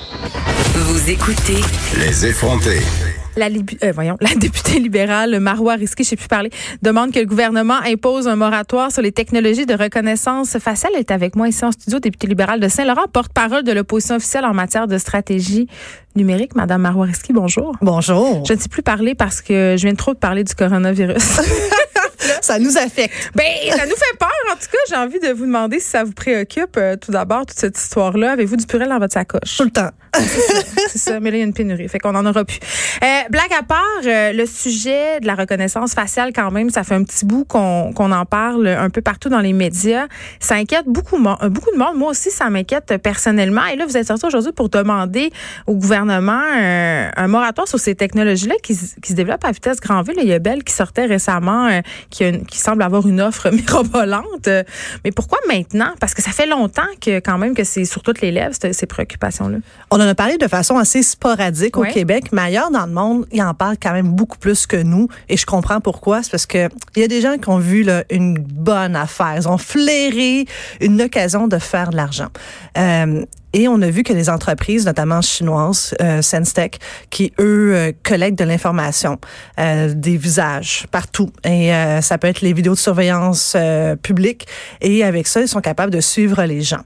Vous écoutez Les effrontés. La, euh, voyons, la députée libérale Marois Risky, je sais plus parler, demande que le gouvernement impose un moratoire sur les technologies de reconnaissance faciale. Elle est avec moi ici en studio, députée libérale de Saint-Laurent, porte-parole de l'opposition officielle en matière de stratégie numérique. Madame Marois Risky, bonjour. Bonjour. Je ne sais plus parler parce que je viens trop de parler du coronavirus. Ça nous affecte. ben, ça nous fait peur. En tout cas, j'ai envie de vous demander si ça vous préoccupe. euh, tout d'abord, toute cette histoire-là. Avez-vous du purel dans votre sacoche? Tout le temps. C'est ça, mais là, il y a une pénurie, fait qu'on en aura plus. Euh, blague à part, euh, le sujet de la reconnaissance faciale, quand même, ça fait un petit bout qu'on qu'on en parle un peu partout dans les médias. Ça inquiète beaucoup, euh, beaucoup de monde. Moi aussi, ça m'inquiète personnellement. Et là, vous êtes sorti aujourd'hui pour demander au gouvernement euh, un moratoire sur ces technologies-là qui, se développent à vitesse grand V. Là, Il y a Bell qui sortait récemment, qui, a une- qui semble avoir une offre mirobolante. Mais pourquoi maintenant? Parce que ça fait longtemps que quand même que c'est sur toutes les lèvres, ces préoccupations-là. On en a parlé de façon assez sporadique au Québec, mais ailleurs dans le monde, ils en parlent quand même beaucoup plus que nous. Et je comprends pourquoi. C'est parce que il y a des gens qui ont vu là, une bonne affaire. Ils ont flairé une occasion de faire de l'argent. Euh, et on a vu que les entreprises, notamment chinoises, euh, Senstech, qui eux euh, collectent de l'information, euh, des visages partout, et euh, ça peut être les vidéos de surveillance euh, publique. Et avec ça, ils sont capables de suivre les gens.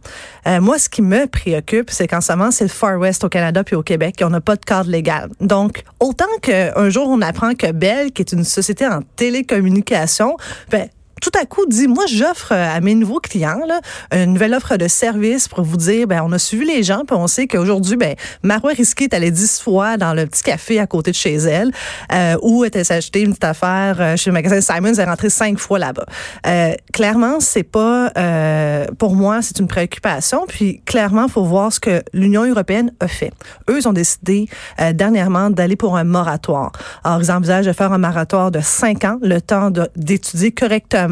Moi, ce qui me préoccupe, c'est qu'en ce moment, c'est le Far West au Canada puis au Québec, et on n'a pas de cadre légal. Donc, autant qu'un jour on apprend que Bell, qui est une société en télécommunication, ben tout à coup dit moi j'offre euh, à mes nouveaux clients là, une nouvelle offre de service pour vous dire ben on a suivi les gens puis on sait qu'aujourd'hui ben Marois Risqué est allée dix fois dans le petit café à côté de chez elle euh, où était s'acheter une petite affaire euh, chez le magasin Simons elle est rentrée cinq fois là-bas. Euh, clairement c'est pas euh, pour moi c'est une préoccupation puis clairement faut voir ce que l'Union européenne a fait. Eux ont décidé euh, dernièrement d'aller pour un moratoire. Alors ils envisagent de faire un moratoire de cinq ans le temps d'étudier correctement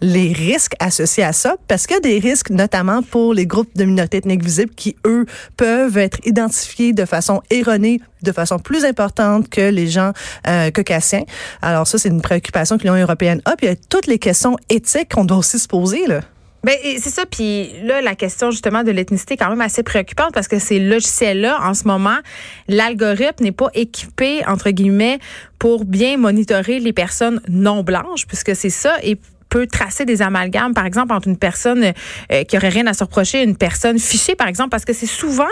les risques associés à ça, parce qu'il y a des risques notamment pour les groupes de minorités ethniques visibles qui, eux, peuvent être identifiés de façon erronée, de façon plus importante que les gens euh, caucasiens. Alors ça, c'est une préoccupation que l'Union européenne a. Puis il y a toutes les questions éthiques qu'on doit aussi se poser. Là. Ben c'est ça. Puis là, la question justement de l'ethnicité est quand même assez préoccupante parce que ces logiciels-là, en ce moment, l'algorithme n'est pas équipé entre guillemets pour bien monitorer les personnes non blanches, puisque c'est ça peut tracer des amalgames, par exemple, entre une personne euh, qui aurait rien à se reprocher et une personne fichée, par exemple, parce que c'est souvent,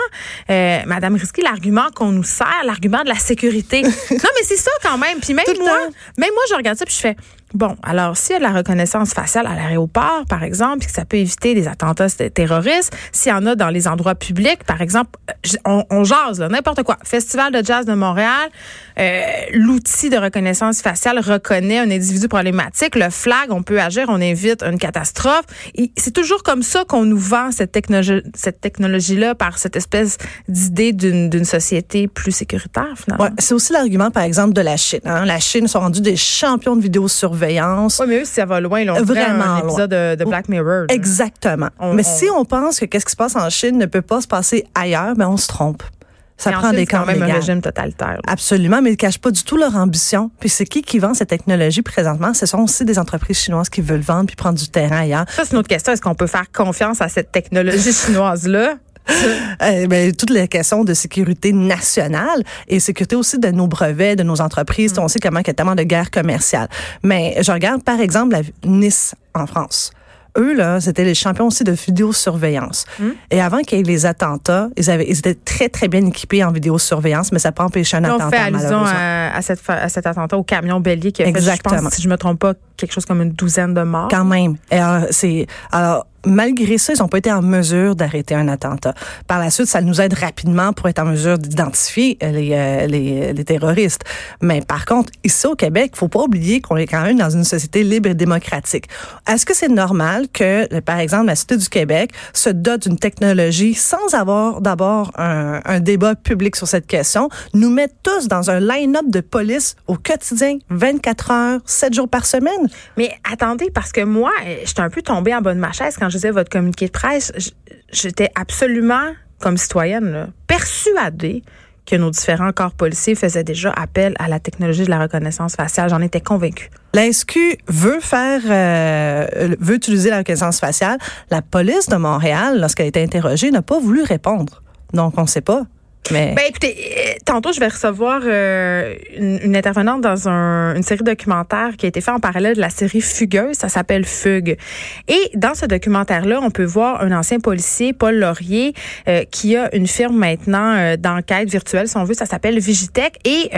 euh, Madame Risky, l'argument qu'on nous sert, l'argument de la sécurité. non, mais c'est ça quand même. Puis même Tout moi, même moi, je regarde ça puis je fais, bon, alors s'il y a de la reconnaissance faciale à l'aéroport, par exemple, que ça peut éviter des attentats terroristes, s'il y en a dans les endroits publics, par exemple, euh, on, on jase, n'importe quoi. Festival de jazz de Montréal, euh, l'outil de reconnaissance faciale reconnaît un individu problématique, le flag, on peut agir, on évite une catastrophe. C'est toujours comme ça qu'on nous vend cette technologie, cette technologie-là par cette espèce d'idée d'une d'une société plus sécuritaire, finalement. Ouais, c'est aussi l'argument, par exemple, de la Chine. Hein. La Chine sont rendus des champions de vidéosurveillance. Oui, mais eux, ça va loin, là, on Vraiment un loin. épisode de, de Black Mirror. là. Exactement. On- Mais on- si on pense que qu'est-ce qui se passe en Chine ne peut pas se passer ailleurs, ben on se trompe. Ça prend des c'est quand camps même un régime totalitaire. là. Absolument, mais ils ne cachent pas du tout leur ambition. Puis c'est qui qui vend cette technologie présentement? Ce sont aussi des entreprises chinoises qui veulent vendre puis prendre du terrain ailleurs. Ça, c'est une autre question. Est-ce qu'on peut faire confiance à cette technologie chinoise-là? Euh, ben, toutes les questions de sécurité nationale et sécurité aussi de nos brevets, de nos entreprises. On sait comment il y a tellement de guerre commerciale. Mais je regarde, par exemple, la Nice en France. Eux, là, c'était les champions aussi de vidéosurveillance. Et avant qu'il y ait les attentats, ils, avaient, ils étaient très, très bien équipés en vidéosurveillance, mais ça n'a pas empêché un on attentat, fait allusion à, à cette, à cet attentat au camion bélier qui a fait, je Exactement. pense, si je me trompe pas, quelque chose comme une douzaine de morts. Quand même. Et alors, c'est, alors, malgré ça, ils n'ont pas été en mesure d'arrêter un attentat. Par la suite, ça nous aide rapidement pour être en mesure d'identifier euh, les, euh, les, terroristes. Mais par contre, ici au Québec, faut pas oublier qu'on est quand même dans une société libre et démocratique. Est-ce que c'est normal que, euh, par exemple, la Société du Québec se dote d'une technologie sans avoir d'abord un, débat public sur cette question, nous mettre tous dans un line-up de police au quotidien, 24 heures, 7 jours par semaine? Mais attendez, parce que moi, euh, j'étais un peu tombée en bas de ma chaise quand je disais votre communiqué de presse. J'étais absolument, comme citoyenne, là, persuadée que nos différents corps policiers faisaient déjà appel à la technologie de la reconnaissance faciale. J'en étais convaincue. La SQ veut faire, euh, veut utiliser la reconnaissance faciale. La police de Montréal, lorsqu'elle a été interrogée, n'a pas voulu répondre. Donc, on ne sait pas. Mais... Ben écoutez, tantôt je vais recevoir euh, une, intervenante dans un, une série documentaire qui a été faite en parallèle de la série Fugueuse. Ça s'appelle Fugue. Et dans ce documentaire-là, on peut voir un ancien policier, Paul Laurier, euh, qui a une firme maintenant euh, d'enquête virtuelle, si on veut. Ça s'appelle Vigitech. Et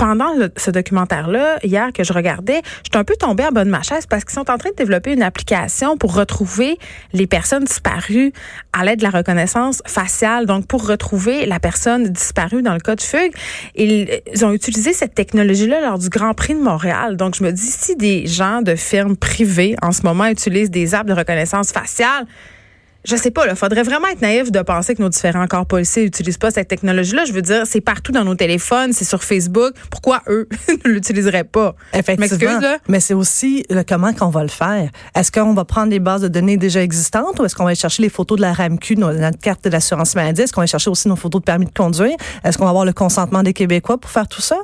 pendant ce documentaire-là, hier que je regardais, j'étais un peu tombée en bas de ma chaise parce qu'ils sont en train de développer une application pour retrouver les personnes disparues à l'aide de la reconnaissance faciale. Donc, pour retrouver la personne disparue dans le cas de fugue, ils, ils ont utilisé cette technologie-là lors du Grand Prix de Montréal. Donc, je me dis, si des gens de firmes privées en ce moment utilisent des apps de reconnaissance faciale, je sais pas, il faudrait vraiment être naïf de penser que nos différents corps policiers n'utilisent pas cette technologie-là. Je veux dire, c'est partout dans nos téléphones, c'est sur Facebook. Pourquoi eux ne l'utiliseraient pas? Effectivement. Mais c'est aussi le comment qu'on va le faire. Est-ce qu'on va prendre des bases de données déjà existantes ou est-ce qu'on va aller chercher les photos de la RAMQ, notre carte de l'assurance maladie? Est-ce qu'on va chercher aussi nos photos de permis de conduire? Est-ce qu'on va avoir le consentement des Québécois pour faire tout ça?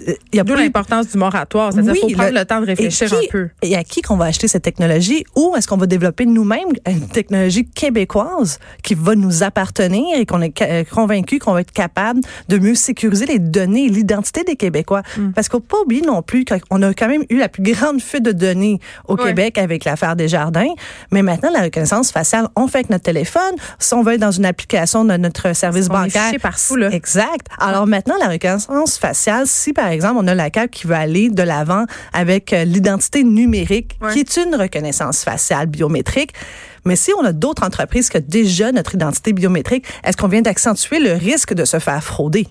Il y a D'où l'importance du moratoire. C'est-à-dire qu'il faut prendre le, temps de réfléchir un peu. Et à qui qu'on va acheter cette technologie? Ou est-ce qu'on va développer nous-mêmes une technologie québécoise qui va nous appartenir et qu'on est euh, convaincu qu'on va être capable de mieux sécuriser les données et l'identité des Québécois? Mm. Parce qu'on pas oublier non plus qu'on a quand même eu la plus grande fuite de données au Québec avec l'affaire des jardins. Mais maintenant, la reconnaissance faciale, on fait avec notre téléphone. Si on veut être dans une application de notre service bancaire. Est partout, là. Exact. Alors maintenant, la reconnaissance faciale, si par exemple, on a la CAQ qui veut aller de l'avant avec euh, l'identité numérique, qui est une reconnaissance faciale biométrique. Mais si on a d'autres entreprises qui ont déjà notre identité biométrique, est-ce qu'on vient d'accentuer le risque de se faire frauder?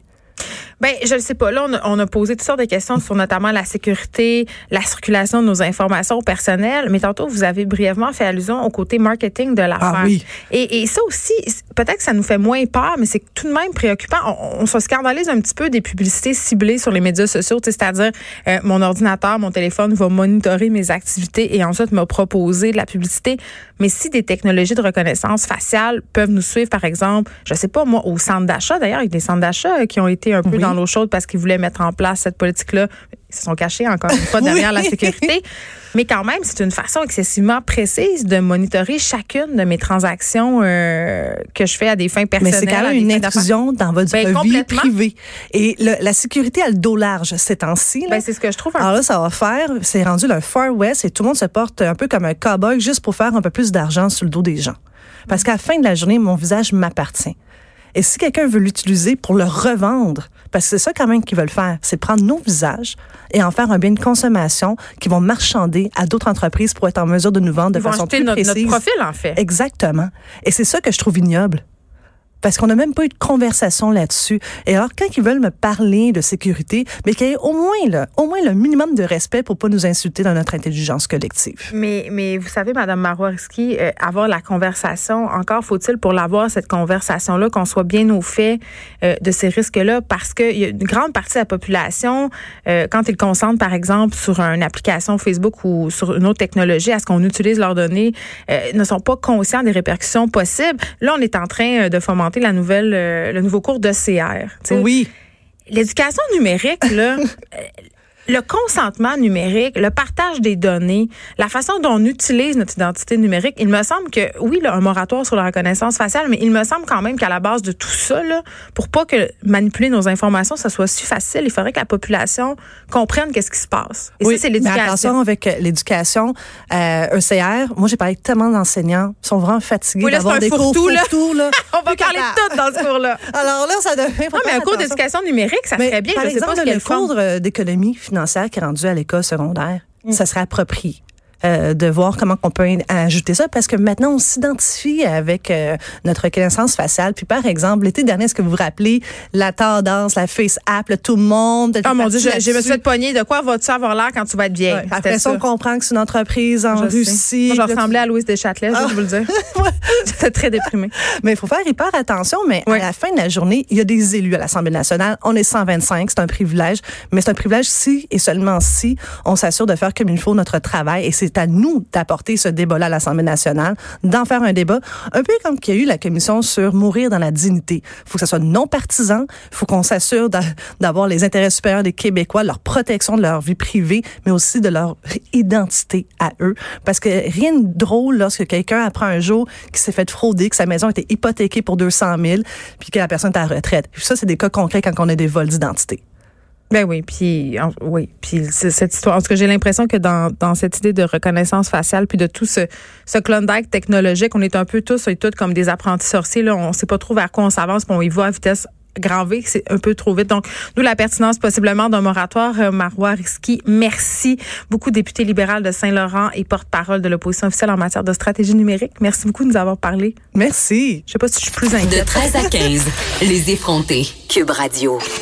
Ben, je ne sais pas. Là, on a, posé toutes sortes de questions sur notamment la sécurité, la circulation de nos informations personnelles. Mais tantôt, vous avez brièvement fait allusion au côté marketing de l'affaire. Ah oui. et, et ça aussi, peut-être que ça nous fait moins peur, mais c'est tout de même préoccupant. On, se scandalise un petit peu des publicités ciblées sur les médias sociaux, c'est-à-dire euh, mon ordinateur, mon téléphone va monitorer mes activités et ensuite me proposer de la publicité. Mais si des technologies de reconnaissance faciale peuvent nous suivre, par exemple, je sais pas moi, au centre d'achat, d'ailleurs, il y a des centres d'achat qui ont été un peu dans l'eau chaude parce qu'ils voulaient mettre en place cette politique-là. Ils se sont cachés encore une fois derrière la sécurité. Mais quand même, c'est une façon excessivement précise de monitorer chacune de mes transactions euh, que je fais à des fins personnelles. Mais c'est quand même une intrusion dans votre ben, vie privée. Et le, la sécurité a le dos large ces temps-ci. Ben, c'est ce que je trouve. Alors là, ça va faire, c'est rendu le Far West et tout le monde se porte un peu comme un cowboy juste pour faire un peu plus d'argent sur le dos des gens. Parce qu'à la fin de la journée, mon visage m'appartient. Et si quelqu'un veut l'utiliser pour le revendre, parce que c'est ça quand même qu'ils veulent faire, c'est prendre nos visages et en faire un bien de consommation qui vont marchander à d'autres entreprises pour être en mesure de nous vendre de façon plus notre, précise. notre profil, en fait. Exactement. Et c'est ça que je trouve ignoble parce qu'on n'a même pas eu de conversation là-dessus. Et alors, quand ils veulent me parler de sécurité, mais qu'il y ait au moins, là, au moins le minimum de respect pour pas nous insulter dans notre intelligence collective. Mais, mais vous savez, Madame Maroiski, euh, avoir la conversation, encore faut-il pour l'avoir, cette conversation-là, qu'on soit bien au fait euh, de ces risques-là, parce qu'il y a une grande partie de la population, euh, quand ils concentrent, par exemple, sur une application Facebook ou sur une autre technologie, à ce qu'on utilise leurs données, ne sont pas conscients des répercussions possibles. Là, on est en train de fomenter la nouvelle, euh, le nouveau cours d'ECR. Oui. L'éducation numérique, là, le consentement numérique, le partage des données, la façon dont on utilise notre identité numérique, il me semble que, oui, là, un moratoire sur la reconnaissance faciale, mais il me semble quand même qu'à la base de tout ça, là, pour pas que manipuler nos informations, ça soit si facile, il faudrait que la population comprenne qu'est-ce qui se passe. Et oui, ça, c'est l'éducation. attention avec euh, l'éducation, euh, ECR, moi, j'ai parlé tellement d'enseignants, ils sont vraiment fatigués d'avoir des cours tout, là. là. on va parler de tout dans ce cours-là. Alors là, ça devient Non, mais un cours d'éducation numérique, ça serait bien. Par je exemple, sais pas le cours d'économie financière qui est rendu à l'école secondaire, mm. ça serait approprié. Euh, de voir comment on peut ajouter ça parce que maintenant on s'identifie avec euh, notre reconnaissance faciale. Puis par exemple, l'été dernier, est-ce que vous vous rappelez la tendance, la face app, tout le monde. Oh mon Dieu, j'ai me suis fait pogner. De quoi vas-tu avoir l'air quand tu vas être vieille? Ouais, après ça, on comprend que c'est une entreprise en Russie. Moi, je ressemblais à Louise Deschâtelet, je vais vous le dire. J'étais très déprimée. Mais il faut faire hyper attention. Mais à la fin de la journée, il y a des élus à l'Assemblée nationale. On est 125, c'est un privilège. Mais c'est un privilège si et seulement si on s'assure de faire comme il faut notre travail. Et c'est c'est à nous d'apporter ce débat-là à l'Assemblée nationale, d'en faire un débat, un peu comme qu'il y a eu la commission sur mourir dans la dignité. Il faut que ça soit non partisan, il faut qu'on s'assure d'avoir les intérêts supérieurs des Québécois, leur protection de leur vie privée, mais aussi de leur identité à eux. Parce que rien de drôle lorsque quelqu'un apprend un jour qu'il s'est fait frauder, que sa maison a été hypothéquée pour 200 000, puis que la personne est à la retraite. ça, c'est des cas concrets quand on a des vols d'identité. Ben oui, puis oui, puis cette histoire. Parce que j'ai l'impression que dans, dans cette idée de reconnaissance faciale, puis de tout ce, ce Klondike technologique, on est un peu tous et toutes comme des apprentis sorciers. Là, on sait pas trop vers quoi on s'avance, puis on y va à vitesse grand V, c'est un peu trop vite. Donc, nous, la pertinence possiblement d'un moratoire, euh, Marois Risky, merci beaucoup, député libéral de Saint-Laurent et porte-parole de l'opposition officielle en matière de stratégie numérique. Merci beaucoup de nous avoir parlé. Merci. Je sais pas si je suis plus inquiète. De 13 à 15, les effrontés, Cube Radio.